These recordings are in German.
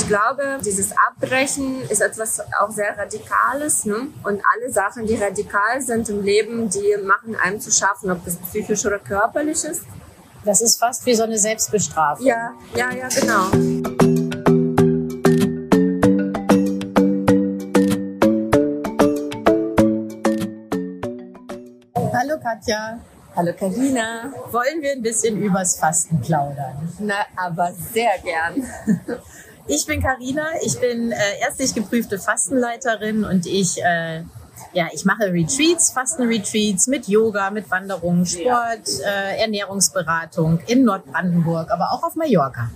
ich glaube, dieses Abbrechen ist etwas auch sehr Radikales. Ne? Und alle Sachen, die radikal sind im Leben, die machen einem zu schaffen, ob das psychisch oder körperlich ist. Das ist fast wie so eine Selbstbestrafung. Ja, ja, ja, genau. Hallo Katja. Hallo Karina. Wollen wir ein bisschen übers Fasten plaudern? Na, aber sehr gern. Ich bin Karina, ich bin äh, ärztlich geprüfte Fastenleiterin und ich, äh, ja, ich mache Retreats, Fastenretreats mit Yoga, mit Wanderungen, Sport, äh, Ernährungsberatung in Nordbrandenburg, aber auch auf Mallorca.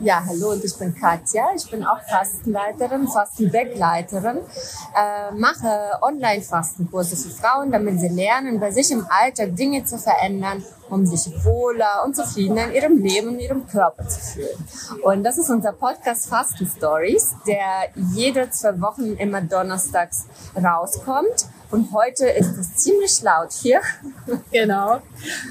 Ja, hallo und ich bin Katja. Ich bin auch Fastenleiterin, Fastenbegleiterin, äh, mache Online-Fastenkurse für Frauen, damit sie lernen, bei sich im Alltag Dinge zu verändern, um sich wohler und zufriedener in ihrem Leben und ihrem Körper zu fühlen. Und das ist unser Podcast Fasten Stories, der jede zwei Wochen immer donnerstags rauskommt. Und heute ist es ziemlich laut hier. Genau,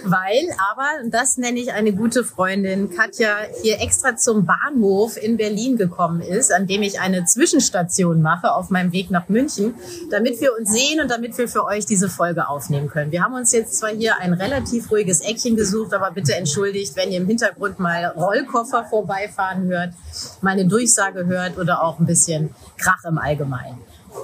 weil aber, das nenne ich eine gute Freundin, Katja hier extra zum Bahnhof in Berlin gekommen ist, an dem ich eine Zwischenstation mache auf meinem Weg nach München, damit wir uns sehen und damit wir für euch diese Folge aufnehmen können. Wir haben uns jetzt zwar hier ein relativ ruhiges Eckchen gesucht, aber bitte entschuldigt, wenn ihr im Hintergrund mal Rollkoffer vorbeifahren hört, meine Durchsage hört oder auch ein bisschen Krach im Allgemeinen.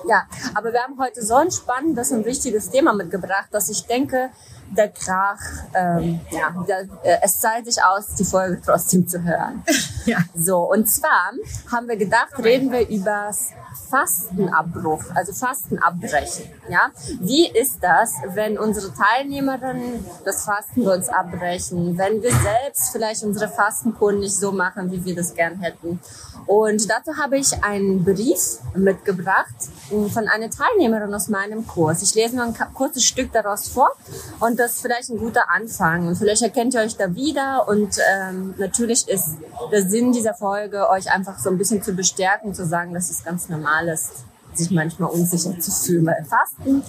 Ja, aber wir haben heute so ein spannendes und wichtiges Thema mitgebracht, dass ich denke, der Krach, ähm, ja, der, äh, es zahlt sich aus, die Folge trotzdem zu hören. Ja. So, und zwar haben wir gedacht, reden wir übers Fastenabbruch, also Fastenabbrechen. Ja? Wie ist das, wenn unsere Teilnehmerinnen das Fasten bei uns abbrechen, wenn wir selbst vielleicht unsere Fastenkunden nicht so machen, wie wir das gern hätten? Und dazu habe ich einen Brief mitgebracht von einer Teilnehmerin aus meinem Kurs. Ich lese nur ein kurzes Stück daraus vor und das ist vielleicht ein guter Anfang. Vielleicht erkennt ihr euch da wieder und ähm, natürlich ist der Sinn dieser Folge, euch einfach so ein bisschen zu bestärken, zu sagen, das ist ganz normal ist, sich manchmal unsicher zu fühlen, weil Fasten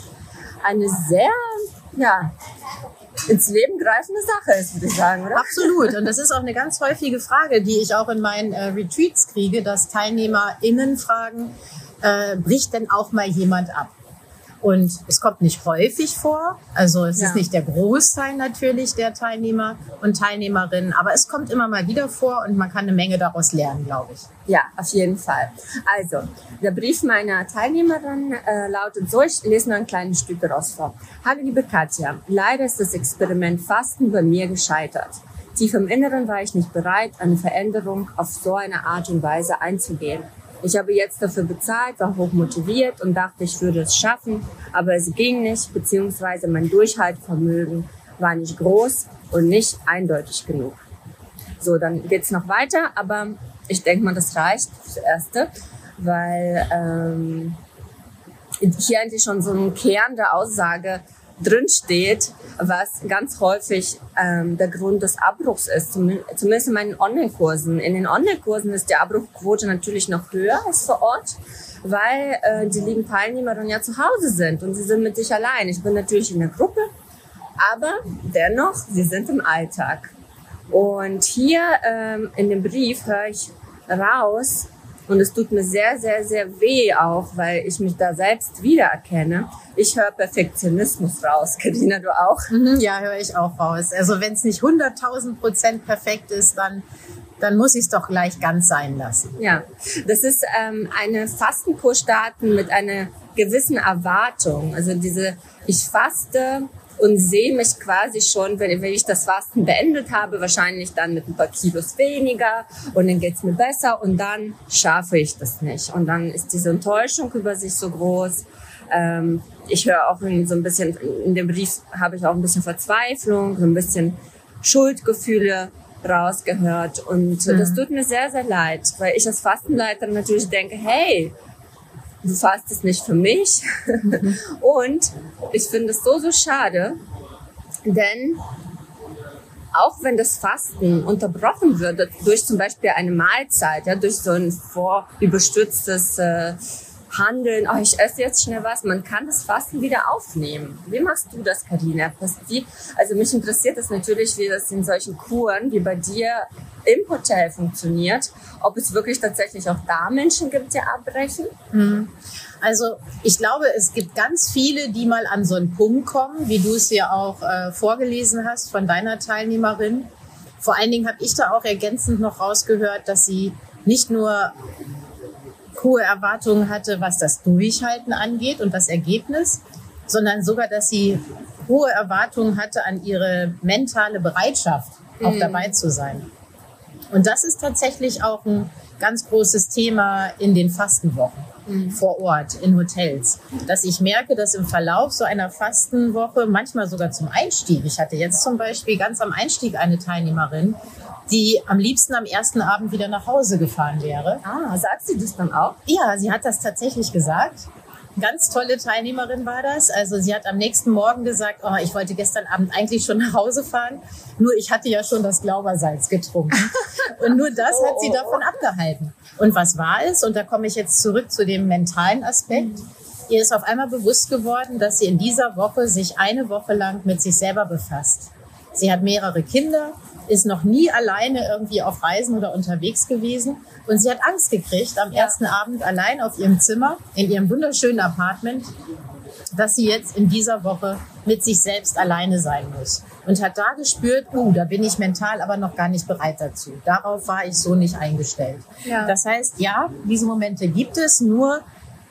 eine sehr, ja, ins Leben greifende Sache ist, würde ich sagen, oder? Absolut. Und das ist auch eine ganz häufige Frage, die ich auch in meinen äh, Retreats kriege, dass TeilnehmerInnen fragen, äh, bricht denn auch mal jemand ab? Und es kommt nicht häufig vor. Also es ja. ist nicht der Großteil natürlich der Teilnehmer und Teilnehmerinnen, aber es kommt immer mal wieder vor und man kann eine Menge daraus lernen, glaube ich. Ja, auf jeden Fall. Also, der Brief meiner Teilnehmerin äh, lautet so, ich lese nur ein kleines Stück daraus vor. Hallo liebe Katja, leider ist das Experiment Fasten bei mir gescheitert. Tief im Inneren war ich nicht bereit, eine Veränderung auf so eine Art und Weise einzugehen. Ich habe jetzt dafür bezahlt, war hoch motiviert und dachte, ich würde es schaffen, aber es ging nicht, beziehungsweise mein Durchhaltvermögen war nicht groß und nicht eindeutig genug. So, dann geht's noch weiter, aber ich denke mal, das reicht fürs Erste, weil ähm, hier eigentlich schon so ein Kern der Aussage drin steht, was ganz häufig ähm, der Grund des Abbruchs ist, zumindest in meinen Online-Kursen. In den Online-Kursen ist die Abbruchquote natürlich noch höher als vor Ort, weil äh, die lieben Teilnehmerinnen ja zu Hause sind und sie sind mit sich allein. Ich bin natürlich in der Gruppe, aber dennoch, sie sind im Alltag. Und hier ähm, in dem Brief höre ich raus, und es tut mir sehr, sehr, sehr weh auch, weil ich mich da selbst wiedererkenne. Ich höre Perfektionismus raus. Karina, du auch? Mhm, ja, höre ich auch raus. Also wenn es nicht 100.000 Prozent perfekt ist, dann dann muss ich es doch gleich ganz sein lassen. Ja, das ist ähm, eine Fastenkurs starten mit einer gewissen Erwartung. Also diese, ich faste und sehe mich quasi schon, wenn, wenn ich das Fasten beendet habe, wahrscheinlich dann mit ein paar Kilos weniger und dann geht's mir besser und dann schaffe ich das nicht. Und dann ist diese Enttäuschung über sich so groß. Ähm, ich höre auch so ein bisschen, in dem Brief habe ich auch ein bisschen Verzweiflung, so ein bisschen Schuldgefühle rausgehört und mhm. das tut mir sehr, sehr leid, weil ich als Fastenleiter natürlich denke, hey, du fastest nicht für mich. und ich finde es so, so schade, denn auch wenn das Fasten unterbrochen wird durch zum Beispiel eine Mahlzeit, ja, durch so ein vorüberstürztes äh, handeln, oh, ich esse jetzt schnell was. Man kann das Fasten wieder aufnehmen. Wie machst du das, Karina? Also mich interessiert es natürlich, wie das in solchen Kuren wie bei dir im Hotel funktioniert. Ob es wirklich tatsächlich auch da Menschen gibt, die abbrechen? Mhm. Also ich glaube, es gibt ganz viele, die mal an so einen Punkt kommen, wie du es ja auch äh, vorgelesen hast von deiner Teilnehmerin. Vor allen Dingen habe ich da auch ergänzend noch rausgehört, dass sie nicht nur hohe Erwartungen hatte, was das Durchhalten angeht und das Ergebnis, sondern sogar, dass sie hohe Erwartungen hatte an ihre mentale Bereitschaft, auch mhm. dabei zu sein. Und das ist tatsächlich auch ein ganz großes Thema in den Fastenwochen mhm. vor Ort in Hotels, dass ich merke, dass im Verlauf so einer Fastenwoche, manchmal sogar zum Einstieg, ich hatte jetzt zum Beispiel ganz am Einstieg eine Teilnehmerin, die am liebsten am ersten Abend wieder nach Hause gefahren wäre. Ah, sagt sie das dann auch? Ja, sie hat das tatsächlich gesagt. Ganz tolle Teilnehmerin war das. Also sie hat am nächsten Morgen gesagt, oh, ich wollte gestern Abend eigentlich schon nach Hause fahren, nur ich hatte ja schon das Glaubersalz getrunken. Und nur das hat sie oh, oh, davon oh. abgehalten. Und was war es? Und da komme ich jetzt zurück zu dem mentalen Aspekt. Ihr ist auf einmal bewusst geworden, dass sie in dieser Woche sich eine Woche lang mit sich selber befasst. Sie hat mehrere Kinder, ist noch nie alleine irgendwie auf Reisen oder unterwegs gewesen. Und sie hat Angst gekriegt am ersten Abend allein auf ihrem Zimmer, in ihrem wunderschönen Apartment, dass sie jetzt in dieser Woche mit sich selbst alleine sein muss. Und hat da gespürt, uh, da bin ich mental aber noch gar nicht bereit dazu. Darauf war ich so nicht eingestellt. Ja. Das heißt, ja, diese Momente gibt es, nur,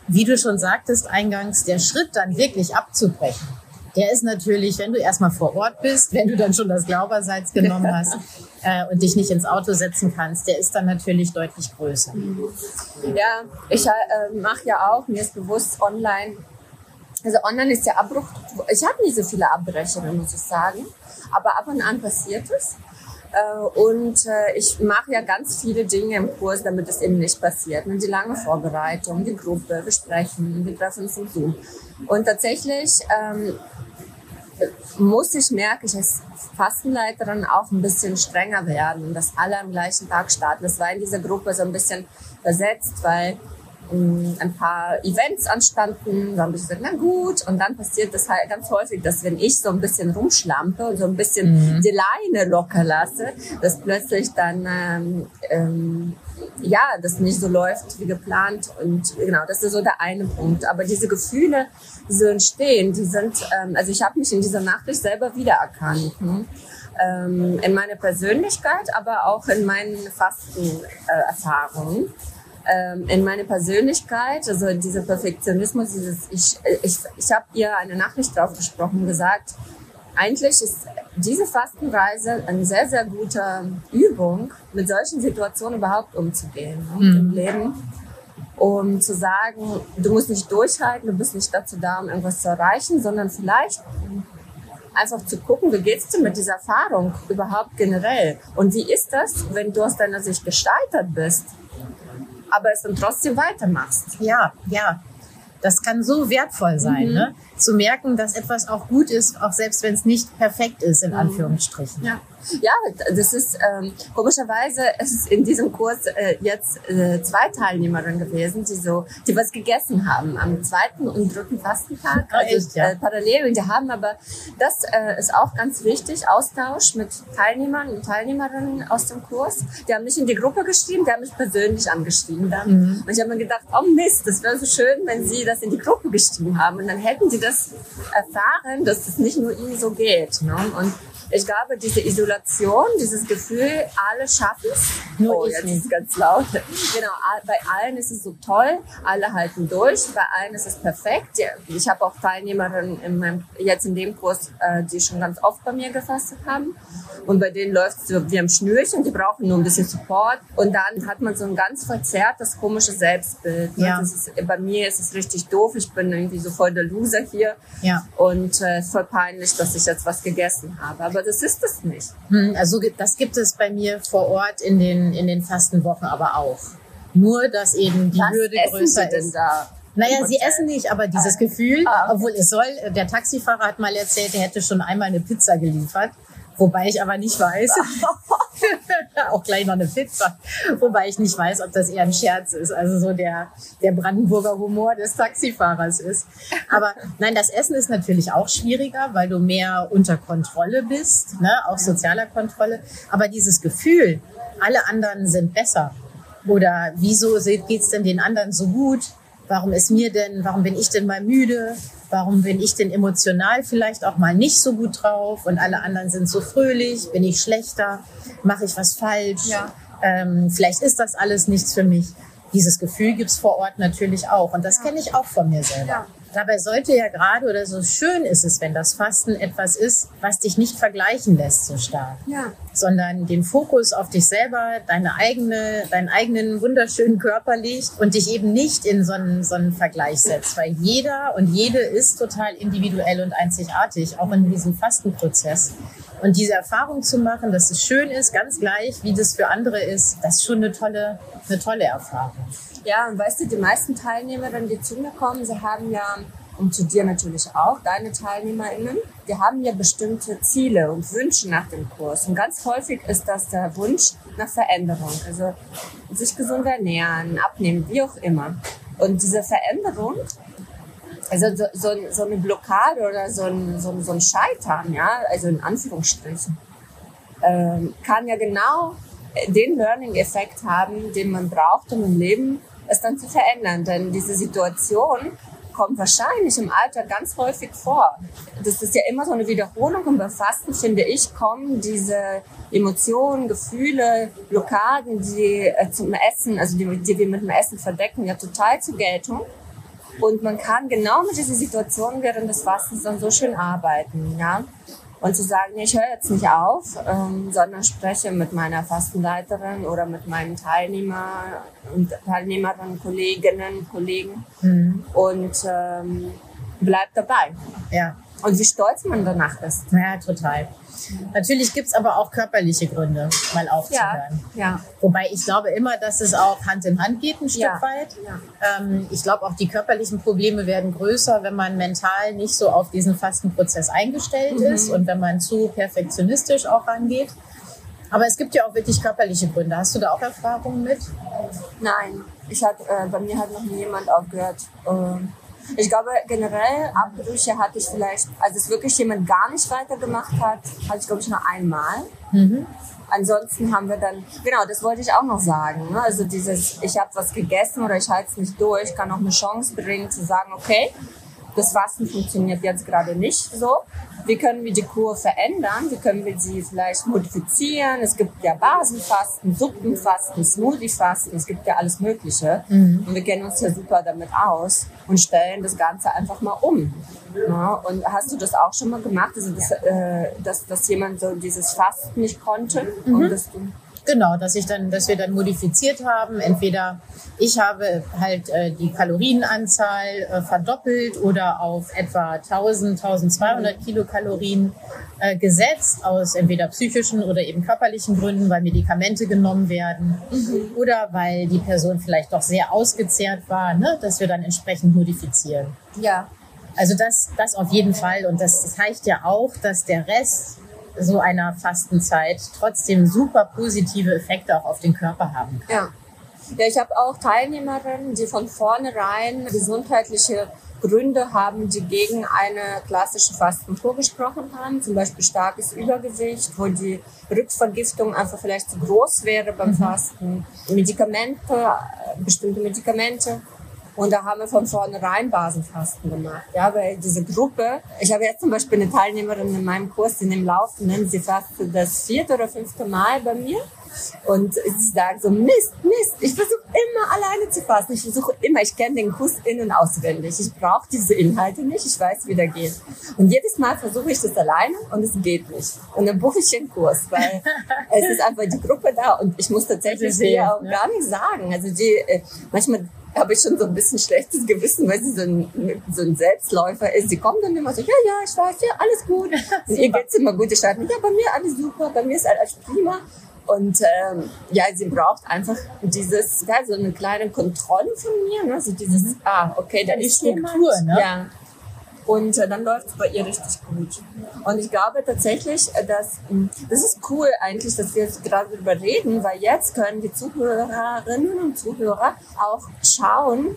wie du schon sagtest eingangs, der Schritt dann wirklich abzubrechen der ist natürlich, wenn du erstmal vor Ort bist, wenn du dann schon das Glaubersalz genommen hast äh, und dich nicht ins Auto setzen kannst, der ist dann natürlich deutlich größer. Ja, ich äh, mache ja auch, mir ist bewusst online, also online ist der Abbruch, ich habe nicht so viele Abbrechungen, muss ich sagen, aber ab und an passiert es. Äh, und äh, ich mache ja ganz viele Dinge im Kurs, damit es eben nicht passiert. Die lange Vorbereitung, die Gruppe, wir sprechen, wir treffen uns im Zoom. Und tatsächlich ähm, muss ich, merke ich, als Fastenleiterin auch ein bisschen strenger werden, dass alle am gleichen Tag starten. Das war in dieser Gruppe so ein bisschen versetzt, weil ein paar Events anstanden, dann habe ich gesagt, na gut, und dann passiert das halt ganz häufig, dass wenn ich so ein bisschen rumschlampe und so ein bisschen mhm. die Leine locker lasse, dass plötzlich dann ähm, ähm, ja, das nicht so läuft wie geplant und genau, das ist so der eine Punkt. Aber diese Gefühle, die so entstehen, die sind, ähm, also ich habe mich in dieser Nachricht selber wiedererkannt. Ne? Ähm, in meiner Persönlichkeit, aber auch in meinen Fastenerfahrungen. Äh, ähm, in meine Persönlichkeit, also dieser Perfektionismus, dieses, ich, ich, ich habe ihr eine Nachricht drauf gesprochen, gesagt, eigentlich ist diese Fastenreise eine sehr, sehr gute Übung, mit solchen Situationen überhaupt umzugehen ne, mhm. im Leben. Um zu sagen, du musst nicht durchhalten, du bist nicht dazu da, um irgendwas zu erreichen, sondern vielleicht einfach zu gucken, wie geht's dir mit dieser Erfahrung überhaupt generell? Und wie ist das, wenn du aus deiner Sicht gescheitert bist? Aber es dann trotzdem weitermachst. Ja, ja. Das kann so wertvoll sein, mhm. ne? zu merken, dass etwas auch gut ist, auch selbst wenn es nicht perfekt ist, in mhm. Anführungsstrichen. Ja. Ja, das ist ähm, komischerweise es ist in diesem Kurs äh, jetzt äh, zwei Teilnehmerinnen gewesen, die so, die was gegessen haben am zweiten und dritten Fastentag, also echt, ja. äh, parallel. Und die haben aber, das äh, ist auch ganz wichtig, Austausch mit Teilnehmern und Teilnehmerinnen aus dem Kurs. Die haben nicht in die Gruppe geschrieben, die haben mich persönlich angeschrieben dann. Mhm. Und ich habe mir gedacht, oh Mist, das wäre so schön, wenn sie das in die Gruppe geschrieben haben. Und dann hätten sie das erfahren, dass es nicht nur ihnen so geht. Ne? Und ich glaube, diese Isolation, dieses Gefühl, alle schaffen es. Nur oh, ich jetzt nicht. ist es ganz laut. Genau, bei allen ist es so toll, alle halten durch, bei allen ist es perfekt. Ich habe auch Teilnehmerinnen in meinem, jetzt in dem Kurs, äh, die schon ganz oft bei mir gefastet haben. Und bei denen läuft es so wie am Schnürchen, die brauchen nur ein bisschen Support. Und dann hat man so ein ganz verzerrtes, komisches Selbstbild. Ne? Ja. Ist, bei mir ist es richtig doof, ich bin irgendwie so voll der Loser hier. Ja. Und äh, voll peinlich, dass ich jetzt was gegessen habe. Aber das ist es nicht. Hm, also das gibt es bei mir vor Ort in den, in den Fastenwochen aber auch. Nur, dass eben die was Hürde größer ist. Da? Naja, sie essen nicht, aber dieses ah. Gefühl, ah, okay. obwohl es soll, der Taxifahrer hat mal erzählt, er hätte schon einmal eine Pizza geliefert. Wobei ich aber nicht weiß. auch gleich noch eine Pizza. Wobei ich nicht weiß, ob das eher ein Scherz ist. Also so der, der Brandenburger Humor des Taxifahrers ist. Aber nein, das Essen ist natürlich auch schwieriger, weil du mehr unter Kontrolle bist, ne? auch sozialer Kontrolle. Aber dieses Gefühl, alle anderen sind besser. Oder wieso geht's denn den anderen so gut? Warum ist mir denn, warum bin ich denn mal müde? Warum bin ich denn emotional vielleicht auch mal nicht so gut drauf und alle anderen sind so fröhlich? Bin ich schlechter? Mache ich was falsch? Ja. Ähm, vielleicht ist das alles nichts für mich. Dieses Gefühl gibt's vor Ort natürlich auch und das kenne ich auch von mir selber. Ja. Dabei sollte ja gerade oder so schön ist es, wenn das Fasten etwas ist, was dich nicht vergleichen lässt so stark, ja. Sondern den Fokus auf dich selber, deine eigene, deinen eigenen wunderschönen Körper legt und dich eben nicht in so einen, so einen Vergleich setzt, weil jeder und jede ist total individuell und einzigartig, auch in diesem Fastenprozess. Und diese Erfahrung zu machen, dass es schön ist, ganz gleich, wie das für andere ist, das ist schon eine tolle, eine tolle Erfahrung. Ja, und weißt du, die meisten Teilnehmerinnen, die zu mir kommen, sie haben ja, und zu dir natürlich auch, deine TeilnehmerInnen, die haben ja bestimmte Ziele und Wünsche nach dem Kurs. Und ganz häufig ist das der Wunsch nach Veränderung. Also sich gesund ernähren, abnehmen, wie auch immer. Und diese Veränderung, also so, so, so eine Blockade oder so ein, so, so ein Scheitern, ja, also in Anführungsstrichen, ähm, kann ja genau den Learning-Effekt haben, den man braucht, um im Leben es dann zu verändern. Denn diese Situation kommt wahrscheinlich im Alter ganz häufig vor. Das ist ja immer so eine Wiederholung und beim Fasten, finde ich, kommen diese Emotionen, Gefühle, Blockaden, die äh, zum Essen, also die, die wir mit dem Essen verdecken, ja total zur Geltung. Und man kann genau mit dieser Situation während des Fastens dann so schön arbeiten, ja. Und zu sagen, ich höre jetzt nicht auf, ähm, sondern spreche mit meiner Fastenleiterin oder mit meinen Teilnehmer und Teilnehmerinnen, Kolleginnen, Kollegen mhm. und ähm, bleib dabei. Ja. Und wie stolz man danach ist. Ja, total. Natürlich gibt's aber auch körperliche Gründe, mal aufzuhören. Ja, ja. Wobei ich glaube immer, dass es auch Hand in Hand geht, ein Stück ja, weit. Ja. Ähm, ich glaube auch, die körperlichen Probleme werden größer, wenn man mental nicht so auf diesen Fastenprozess eingestellt mhm. ist und wenn man zu perfektionistisch auch rangeht. Aber es gibt ja auch wirklich körperliche Gründe. Hast du da auch Erfahrungen mit? Nein, ich hat, äh, bei mir hat noch nie jemand aufgehört. Äh, ich glaube, generell Abbrüche hatte ich vielleicht, als es wirklich jemand gar nicht weitergemacht hat, hatte ich, glaube ich, nur einmal. Mhm. Ansonsten haben wir dann, genau, das wollte ich auch noch sagen. Ne? Also dieses, ich habe was gegessen oder ich halte es nicht durch, kann auch eine Chance bringen zu sagen, okay, das Fasten funktioniert jetzt gerade nicht so. Wie können wir die Kur verändern? Wie können wir sie vielleicht modifizieren? Es gibt ja Basenfasten, Suppenfasten, Smoothiefasten, es gibt ja alles Mögliche. Mhm. Und wir kennen uns ja super damit aus und stellen das Ganze einfach mal um. Ja, und hast du das auch schon mal gemacht, also dass, äh, dass, dass jemand so dieses Fasten nicht konnte mhm. und dass du Genau, dass ich dann, dass wir dann modifiziert haben. Entweder ich habe halt äh, die Kalorienanzahl äh, verdoppelt oder auf etwa 1000, 1200 Kilokalorien äh, gesetzt aus entweder psychischen oder eben körperlichen Gründen, weil Medikamente genommen werden mhm. oder weil die Person vielleicht doch sehr ausgezehrt war, ne, dass wir dann entsprechend modifizieren. Ja. Also das, das auf jeden Fall und das zeigt ja auch, dass der Rest so einer Fastenzeit trotzdem super positive Effekte auch auf den Körper haben kann. Ja. Ja, ich habe auch Teilnehmerinnen, die von vornherein gesundheitliche Gründe haben, die gegen eine klassische Fastenkur gesprochen haben, zum Beispiel starkes Übergewicht, wo die Rückvergiftung einfach vielleicht zu groß wäre beim mhm. Fasten, Medikamente, bestimmte Medikamente. Und da haben wir von vornherein Basenfasten gemacht. Ja, weil diese Gruppe, ich habe jetzt zum Beispiel eine Teilnehmerin in meinem Kurs, die im Laufenden, sie fastet das vierte oder fünfte Mal bei mir. Und sie sagt so, Mist, Mist, ich versuche immer alleine zu fasten. Ich versuche immer, ich kenne den Kurs in- und auswendig. Ich brauche diese Inhalte nicht, ich weiß, wie der geht. Und jedes Mal versuche ich das alleine und es geht nicht. Und dann buche ich den Kurs, weil es ist einfach die Gruppe da und ich muss tatsächlich hier auch ne? gar nicht sagen. Also die, äh, manchmal habe ich schon so ein bisschen schlechtes Gewissen, weil sie so ein, so ein Selbstläufer ist. Sie kommt dann immer so, ja, ja, ich weiß, ja, alles gut. Und ihr geht's immer gut. Ich sage, ja, bei mir alles super, bei mir ist alles prima. Und ähm, ja, sie braucht einfach dieses, ja, so eine kleine Kontrolle von mir, ne? so dieses, mhm. ah, okay, da ist Struktur, jemand. ne? Ja. Und äh, dann läuft es bei ihr richtig gut. Und ich glaube tatsächlich, äh, dass mh, das ist cool eigentlich, dass wir jetzt gerade darüber reden, weil jetzt können die Zuhörerinnen und Zuhörer auch schauen,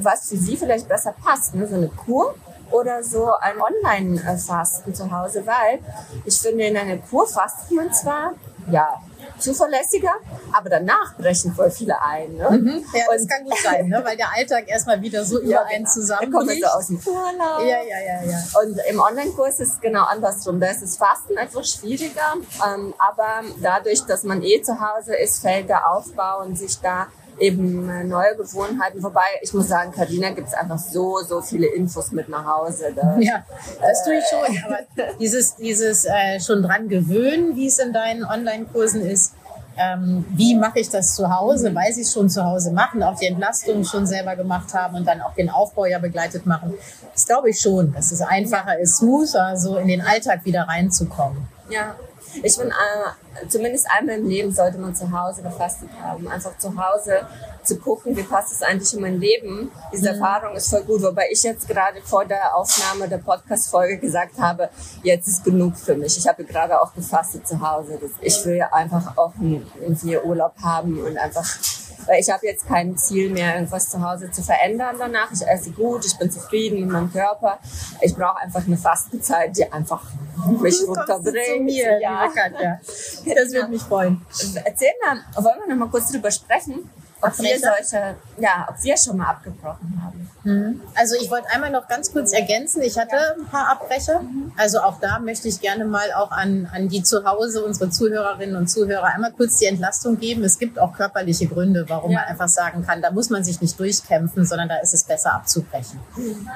was für sie vielleicht besser passt. Ne? So eine Kur oder so ein Online-Fasten zu Hause, weil ich finde, in einer Kur fastet man zwar, ja, zuverlässiger, aber danach brechen voll viele ein. Ne? Mhm. Ja, das kann gut sein, ne? weil der Alltag erstmal wieder so über Ja, einen genau. zusammenbricht. Da kommt man so aus dem Urlaub. Ja, ja, ja, ja. Und im Online-Kurs ist es genau andersrum. Da ist das Fasten etwas schwieriger, ähm, aber dadurch, dass man eh zu Hause ist, fällt der Aufbau und sich da eben äh, neue Gewohnheiten. Wobei, ich muss sagen, Carina gibt es einfach so, so viele Infos mit nach Hause. Da. Ja, das tue ich schon. Aber dieses, dieses äh, schon dran gewöhnen, wie es in deinen Online-Kursen ist, ähm, wie mache ich das zu Hause, weil sie es schon zu Hause machen, auch die Entlastung schon selber gemacht haben und dann auch den Aufbau ja begleitet machen. Das glaube ich schon, dass es einfacher ist, smoother so in den Alltag wieder reinzukommen. Ja, ich finde, äh, zumindest einmal im Leben sollte man zu Hause gefastet haben. Einfach zu Hause zu gucken, wie passt es eigentlich in mein Leben. Diese Erfahrung ist voll gut. Wobei ich jetzt gerade vor der Aufnahme der Podcast-Folge gesagt habe, jetzt ist genug für mich. Ich habe gerade auch gefastet zu Hause. Ich will einfach auch irgendwie Urlaub haben und einfach weil ich habe jetzt kein Ziel mehr, irgendwas zu Hause zu verändern danach. Ich esse gut, ich bin zufrieden mit meinem Körper. Ich brauche einfach eine Fastenzeit, die einfach mich mir, ja. Katja. Das würde mich freuen. Erzähl mal, wollen wir noch mal kurz drüber sprechen, ob wir solche, ja, ob wir schon mal abgebrochen haben. Also ich wollte einmal noch ganz kurz ergänzen, ich hatte ein paar Abbrecher. Also auch da möchte ich gerne mal auch an, an die zu Hause, unsere Zuhörerinnen und Zuhörer, einmal kurz die Entlastung geben. Es gibt auch körperliche Gründe, warum Ja. man einfach sagen kann, da muss man sich nicht durchkämpfen, sondern da ist es besser abzubrechen.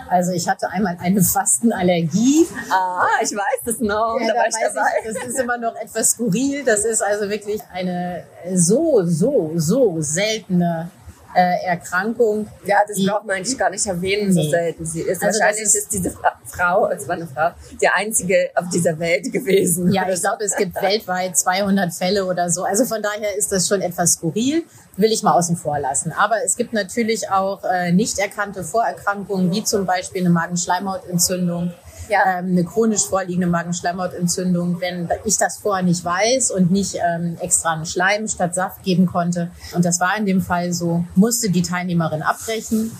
Also ich hatte einmal eine Fastenallergie. Ah, ich weiß das noch. Ja, da da ich weiß dabei. ich, das ist immer noch etwas skurril. Das ist also wirklich eine so, so, so seltene äh, Erkrankung. Ja, das die- braucht man eigentlich gar nicht erwähnen, so Nee. selten sie ist. Also Wahrscheinlich ist, ist- diese Fra Frau, es war eine Frau, die einzige auf dieser Welt gewesen. Ja, ich glaube, es gibt weltweit 200 Fälle oder so. Also von daher ist das schon etwas skurril, will ich mal außen vor lassen. Aber es gibt natürlich auch äh, nicht erkannte Vorerkrankungen, wie zum Beispiel eine Magenschleimhautentzündung, Ja. ähm, eine chronisch vorliegende Magenschleimhautentzündung. Wenn ich das vorher nicht weiß und nicht ähm, extra einen Schleim statt Saft geben konnte, und das war in dem Fall so, musste die Teilnehmerin abbrechen.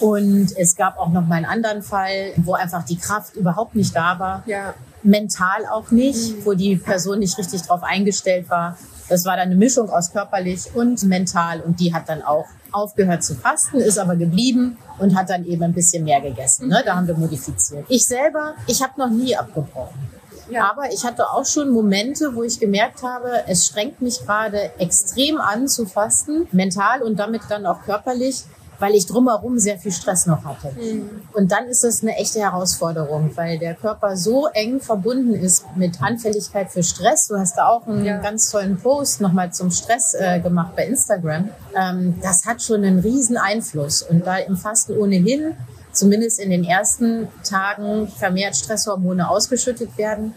Und es gab auch noch mal einen anderen Fall, wo einfach die Kraft überhaupt nicht da war Ja. mental auch nicht, wo die Person nicht richtig drauf eingestellt war. Das war dann eine Mischung aus körperlich und mental und die hat dann auch aufgehört zu fasten, ist aber geblieben und hat dann eben ein bisschen mehr gegessen. Ne? Da haben wir modifiziert. Ich selber, ich habe noch nie abgebrochen. Ja. Aber ich hatte auch schon Momente, wo ich gemerkt habe, es strengt mich gerade extrem an zu fasten, mental und damit dann auch körperlich, weil ich drumherum sehr viel Stress noch hatte. Und dann ist das eine echte Herausforderung, weil der Körper so eng verbunden ist mit Anfälligkeit für Stress. Du hast da auch einen Ja. ganz tollen Post nochmal zum Stress äh, gemacht bei Instagram. Ähm, das hat schon einen riesen Einfluss. Und da im Fasten ohnehin, zumindest in den ersten Tagen, vermehrt Stresshormone ausgeschüttet werden,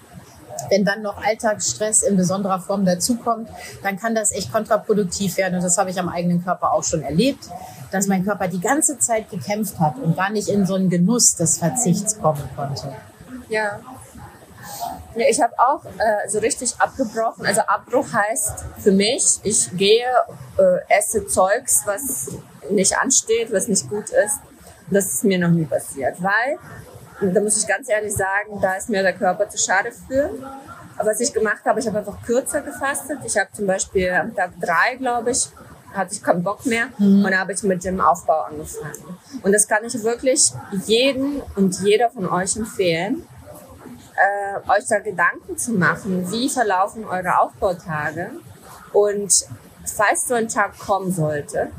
wenn dann noch Alltagsstress in besonderer Form dazukommt, dann kann das echt kontraproduktiv werden. Und das habe ich am eigenen Körper auch schon erlebt, dass mein Körper die ganze Zeit gekämpft hat und gar nicht in so einen Genuss des Verzichts kommen konnte. Ja. Ja, ich habe auch äh, so richtig abgebrochen. Also Abbruch heißt für mich, ich gehe, äh, esse Zeugs, was nicht ansteht, was nicht gut ist. Das ist mir noch nie passiert, weil, da muss ich ganz ehrlich sagen, da ist mir der Körper zu schade für. Aber was ich gemacht habe, ich habe einfach kürzer gefastet. Ich habe zum Beispiel am Tag drei, glaube ich, hatte ich keinen Bock mehr. Und da habe ich mit dem Aufbau angefangen. Und das kann ich wirklich jeden und jeder von euch empfehlen äh, euch da Gedanken zu machen, wie verlaufen eure Aufbautage. Und falls so ein Tag kommen sollte,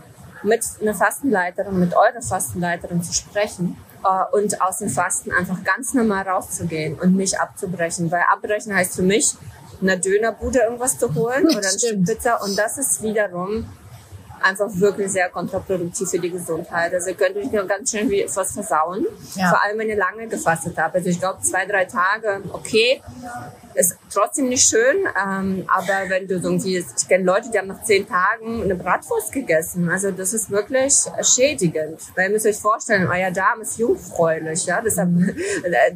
mit einer Fastenleiterin, mit eurer Fastenleiterin zu sprechen äh, und aus dem Fasten einfach ganz normal rauszugehen und nicht abzubrechen, weil abbrechen heißt für mich, in einer Dönerbude irgendwas zu holen oder ein Stimmt. Pizza und das ist wiederum einfach wirklich sehr kontraproduktiv für die Gesundheit. Also ihr könnt euch ganz schön was versauen. Ja. Vor allem, wenn ihr lange gefastet habt. Also ich glaube, zwei, drei Tage, okay. Ist trotzdem nicht schön, ähm, aber wenn du irgendwie, ich kenne Leute, die haben nach zehn Tagen eine Bratwurst gegessen. Also das ist wirklich schädigend. Weil ihr müsst euch vorstellen, euer Darm ist jungfräulich, ja, deshalb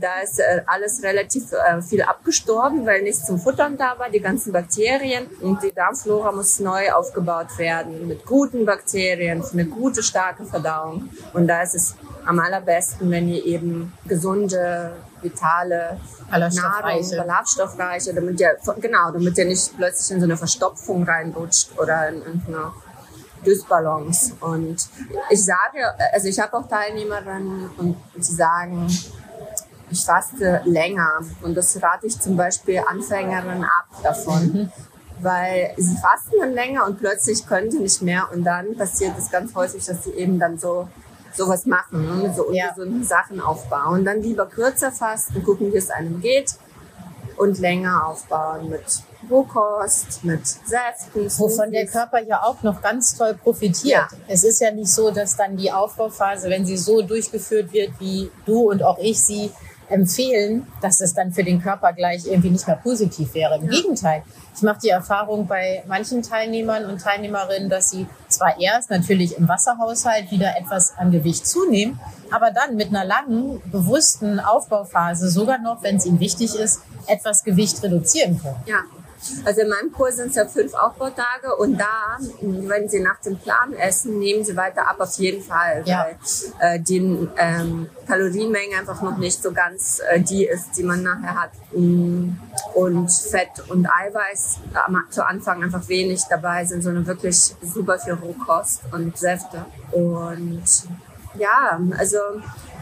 da ist äh, alles relativ äh, viel abgestorben, weil nichts zum Futtern da war, die ganzen Bakterien und die Darmflora muss neu aufgebaut werden mit guten Bakterien für eine gute starke Verdauung. Und da ist es am allerbesten, wenn ihr eben gesunde vitale Nahrung, ballaststoffreiche, damit ihr, genau, damit ihr nicht plötzlich in so eine Verstopfung reinrutscht oder in irgendeine Dysbalance. Und ich sage, also ich habe auch Teilnehmerinnen und sie sagen, ich faste länger. Und das rate ich zum Beispiel Anfängerinnen ab davon. Mhm. Weil sie fasten dann länger und plötzlich können sie nicht mehr. Und dann passiert es ganz häufig, dass sie eben dann so sowas machen, ne? so ja. ungesunde Sachen aufbauen. Dann lieber kürzer fasten, gucken, wie es einem geht und länger aufbauen mit Rohkost, mit Säften. Wovon der Körper ja auch noch ganz toll profitiert. Ja. Es ist ja nicht so, dass dann die Aufbauphase, wenn sie so durchgeführt wird, wie du und auch ich sie empfehlen, dass es dann für den Körper gleich irgendwie nicht mehr positiv wäre. Im ja. Gegenteil. Ich mache die Erfahrung bei manchen Teilnehmern und Teilnehmerinnen, dass sie zwar erst natürlich im Wasserhaushalt wieder etwas an Gewicht zunehmen, aber dann mit einer langen, bewussten Aufbauphase sogar noch, wenn es ihnen wichtig ist, etwas Gewicht reduzieren können. Ja, also in meinem Kurs sind es ja fünf Aufbautage und da, wenn Sie nach dem Plan essen, nehmen Sie weiter ab auf jeden Fall, ja. weil äh, die ähm, Kalorienmenge einfach noch nicht so ganz äh, die ist, die man nachher hat. Und Fett und Eiweiß am, zu Anfang einfach wenig dabei sind, sondern wirklich super viel Rohkost und Säfte. Und ja, also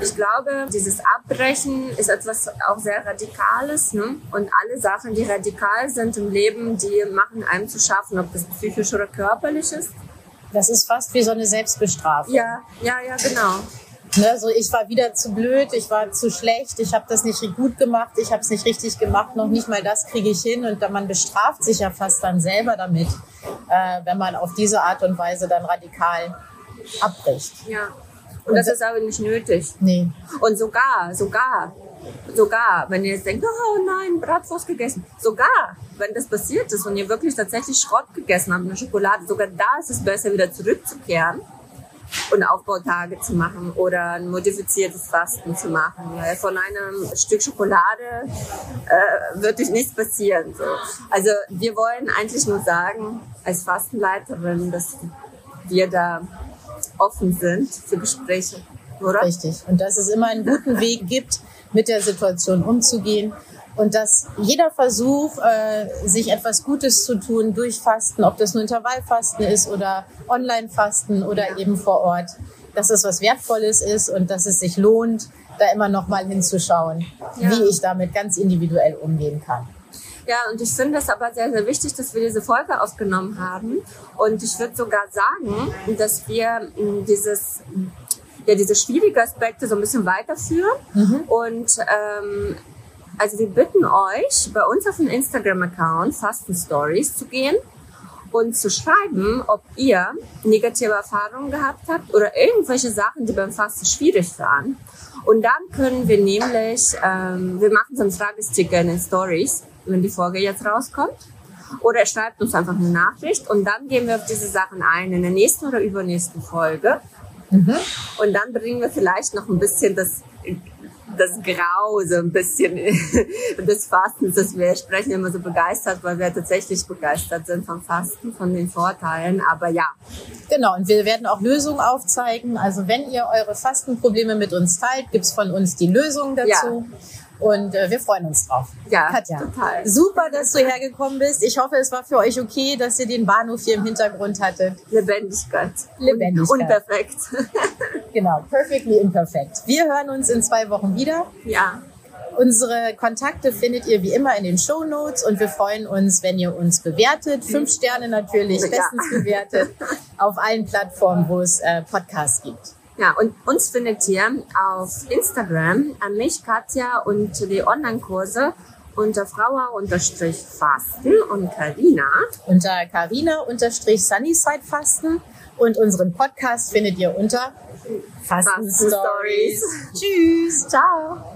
ich glaube, dieses Abbrechen ist etwas auch sehr Radikales. Ne? Und alle Sachen, die radikal sind im Leben, die machen einem zu schaffen, ob das psychisch oder körperlich ist. Das ist fast wie so eine Selbstbestrafung. Ja, ja, ja, genau. Ne, so ich war wieder zu blöd, ich war zu schlecht, ich habe das nicht gut gemacht, ich habe es nicht richtig gemacht, noch nicht mal das kriege ich hin und man bestraft sich ja fast dann selber damit, äh, wenn man auf diese Art und Weise dann radikal abbricht. Ja. Und das ist aber nicht nötig. Nee. Und sogar, sogar, sogar, wenn ihr jetzt denkt, oh nein, Bratwurst gegessen, sogar, wenn das passiert ist und ihr wirklich tatsächlich Schrott gegessen habt, eine Schokolade, sogar da ist es besser, wieder zurückzukehren und Aufbautage zu machen oder ein modifiziertes Fasten zu machen. Weil von einem Stück Schokolade äh, wird euch nichts passieren. So. Also wir wollen eigentlich nur sagen, als Fastenleiterin, dass wir da offen sind für Gespräche, oder? Richtig. Und dass es immer einen guten Weg gibt, mit der Situation umzugehen. Und dass jeder Versuch, äh, sich etwas Gutes zu tun durch Fasten, ob das nur Intervallfasten ist oder Online-Fasten oder ja. eben vor Ort, dass es was Wertvolles ist und dass es sich lohnt, da immer noch mal hinzuschauen, ja. wie ich damit ganz individuell umgehen kann. Ja, und ich finde es aber sehr, sehr wichtig, dass wir diese Folge aufgenommen haben. Und ich würde sogar sagen, dass wir hm, dieses ja, diese schwierigen Aspekte so ein bisschen weiterführen. Mhm. Und ähm, also wir bitten euch, bei uns auf dem Instagram-Account Fasten Stories zu gehen und zu schreiben, ob ihr negative Erfahrungen gehabt habt oder irgendwelche Sachen, die beim Fasten schwierig waren. Und dann können wir nämlich, ähm, wir machen so einen Fragesticker in den Stories wenn die Folge jetzt rauskommt. Oder er schreibt uns einfach eine Nachricht und dann gehen wir auf diese Sachen ein in der nächsten oder übernächsten Folge. Mhm. Und dann bringen wir vielleicht noch ein bisschen das, das Grau, so ein bisschen des Fastens, dass wir sprechen immer so begeistert, weil wir tatsächlich begeistert sind vom Fasten, von den Vorteilen. Aber ja. Genau, und wir werden auch Lösungen aufzeigen. Also wenn ihr eure Fastenprobleme mit uns teilt, gibt's von uns die Lösungen dazu. Ja. Und äh, wir freuen uns drauf. Ja, Katja, total. Super, dass du hergekommen bist. Ich hoffe, es war für euch okay, dass ihr den Bahnhof hier im Hintergrund hattet. Lebendigkeit. Lebendigkeit. Und, unperfekt. genau, perfectly imperfect. Wir hören uns in zwei Wochen wieder. Ja. Unsere Kontakte findet ihr wie immer in den Show Notes und wir freuen uns, wenn ihr uns bewertet. Fünf Sterne natürlich, bestens ja. bewertet auf allen Plattformen, wo es äh, Podcasts gibt. Ja, und uns findet ihr auf Instagram an mich, Katja und die Online-Kurse unter Frauer-Fasten und Karina. Unter Karina-Sunnyside-Fasten. Und unseren Podcast findet ihr unter Fasten, Fasten Stories. Tschüss. Ciao.